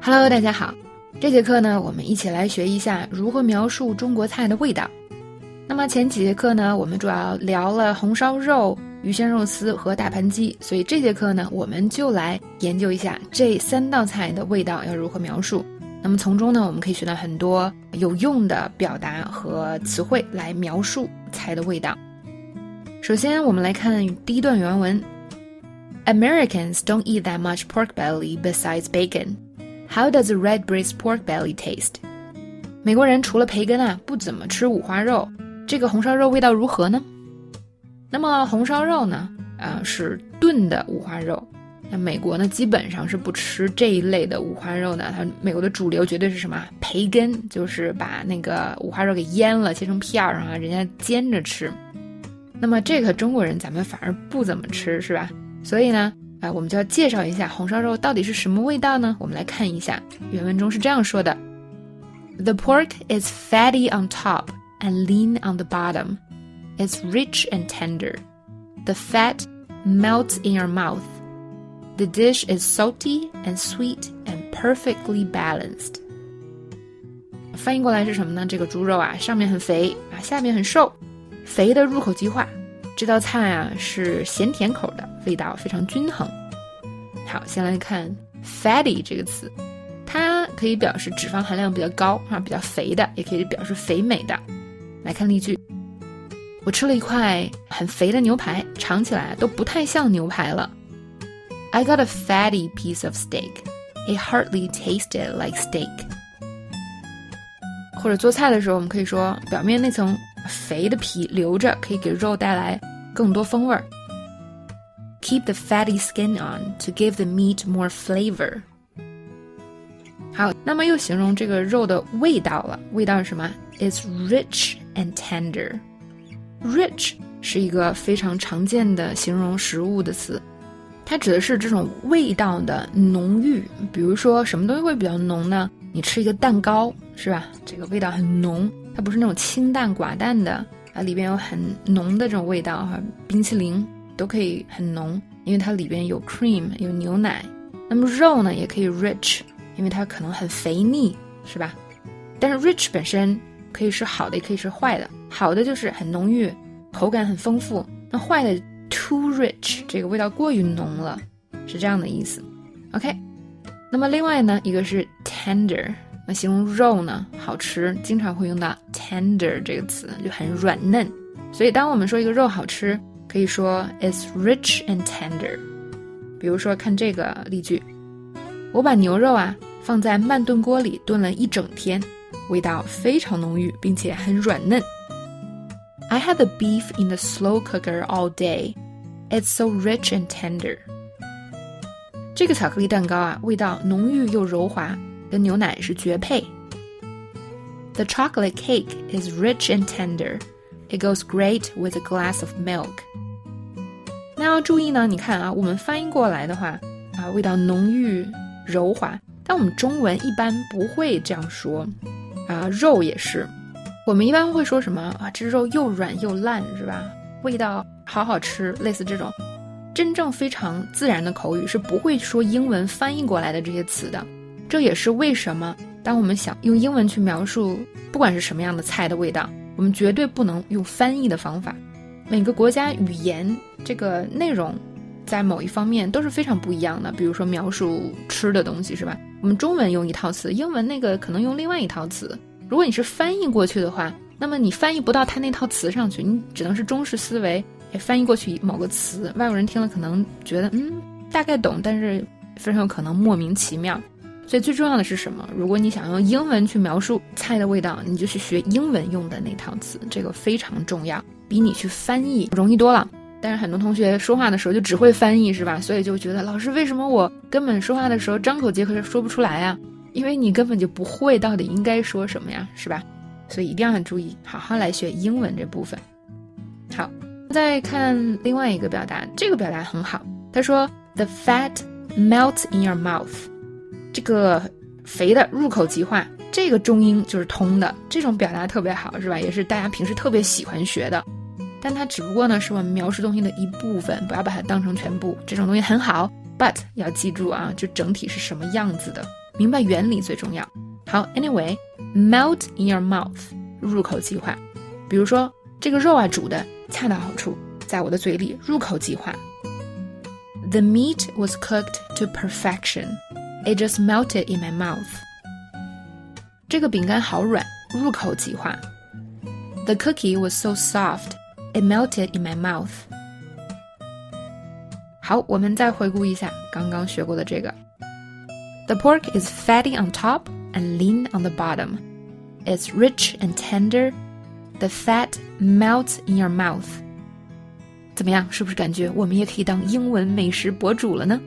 Hello，大家好。这节课呢，我们一起来学一下如何描述中国菜的味道。那么前几节课呢，我们主要聊了红烧肉、鱼香肉丝和大盘鸡，所以这节课呢，我们就来研究一下这三道菜的味道要如何描述。那么从中呢，我们可以学到很多有用的表达和词汇来描述菜的味道。首先，我们来看第一段原文：Americans don't eat that much pork belly besides bacon. How does a red-braised pork belly taste? 美国人除了培根啊，不怎么吃五花肉。这个红烧肉味道如何呢？那么红烧肉呢？啊，是炖的五花肉。那美国呢，基本上是不吃这一类的五花肉的。它美国的主流绝对是什么？培根，就是把那个五花肉给腌了，切成片儿啊，人家煎着吃。那么这个中国人咱们反而不怎么吃，是吧？所以呢，啊，我们就要介绍一下红烧肉到底是什么味道呢？我们来看一下原文中是这样说的：The pork is fatty on top. and lean on the bottom. It's rich and tender. The fat melts in your mouth. The dish is salty and sweet and perfectly balanced. 翻译过来是什么呢？这个猪肉啊，上面很肥啊，下面很瘦，肥的入口即化。 这道菜啊是咸甜口的，味道非常均衡。好，先来看 fatty 这个词，它可以表示脂肪含量比较高啊，比较肥的，也可以表示肥美的。来看例句，我吃了一块很肥的牛排，尝起来都不太像牛排了。I got a fatty piece of steak. It hardly tasted like steak. 或者做菜的时候，我们可以说，表面那层肥的皮留着，可以给肉带来更多风味儿。Keep the fatty skin on to give the meat more flavor. 好，那么又形容这个肉的味道了。味道是什么？It's rich and tender. Rich 是一个非常常见的形容食物的词，它指的是这种味道的浓郁。比如说，什么东西会比较浓呢？你吃一个蛋糕，是吧？这个味道很浓，它不是那种清淡寡淡的它，里边有很浓的这种味道哈。冰淇淋都可以很浓，因为它里边有 cream，有牛奶。那么肉呢，也可以 rich。因为它可能很肥腻，是吧？但是 rich 本身可以是好的，也可以是坏的。好的就是很浓郁，口感很丰富。那坏的 too rich，这个味道过于浓了，是这样的意思。OK，那么另外呢，一个是 tender，那形容肉呢好吃，经常会用到 tender 这个词，就很软嫩。所以当我们说一个肉好吃，可以说 it's rich and tender。比如说看这个例句，我把牛肉啊。放在慢炖锅里炖了一整天，味道非常浓郁，并且很软嫩。I had the beef in the slow cooker all day. It's so rich and tender. 这个巧克力蛋糕啊，味道浓郁又柔滑，跟牛奶是绝配。The chocolate cake is rich and tender. It goes great with a glass of milk. 那要注意呢，你看啊，我们翻译过来的话啊，味道浓郁柔滑。但我们中文一般不会这样说，啊，肉也是，我们一般会说什么啊？这肉又软又烂，是吧？味道好好吃，类似这种，真正非常自然的口语是不会说英文翻译过来的这些词的。这也是为什么，当我们想用英文去描述不管是什么样的菜的味道，我们绝对不能用翻译的方法。每个国家语言这个内容。在某一方面都是非常不一样的，比如说描述吃的东西，是吧？我们中文用一套词，英文那个可能用另外一套词。如果你是翻译过去的话，那么你翻译不到他那套词上去，你只能是中式思维，也翻译过去某个词，外国人听了可能觉得嗯大概懂，但是非常有可能莫名其妙。所以最重要的是什么？如果你想用英文去描述菜的味道，你就去学英文用的那套词，这个非常重要，比你去翻译容易多了。但是很多同学说话的时候就只会翻译，是吧？所以就觉得老师为什么我根本说话的时候张口结舌说不出来呀？因为你根本就不会到底应该说什么呀，是吧？所以一定要很注意，好好来学英文这部分。好，再看另外一个表达，这个表达很好。他说：“The fat melts in your mouth。”这个肥的入口即化，这个中英就是通的，这种表达特别好，是吧？也是大家平时特别喜欢学的。但它只不过呢是我们描述东西的一部分，不要把它当成全部。这种东西很好，but 要记住啊，就整体是什么样子的，明白原理最重要。好，Anyway，melt in your mouth，入口即化。比如说这个肉啊煮的恰到好处，在我的嘴里入口即化。The meat was cooked to perfection. It just melted in my mouth. 这个饼干好软，入口即化。The cookie was so soft, it melted in my mouth. 好，我们再回顾一下刚刚学过的这个。The pork is fatty on top and lean on the bottom. It's rich and tender. The fat melts in your mouth. 怎么样？是不是感觉我们也可以当英文美食博主了呢？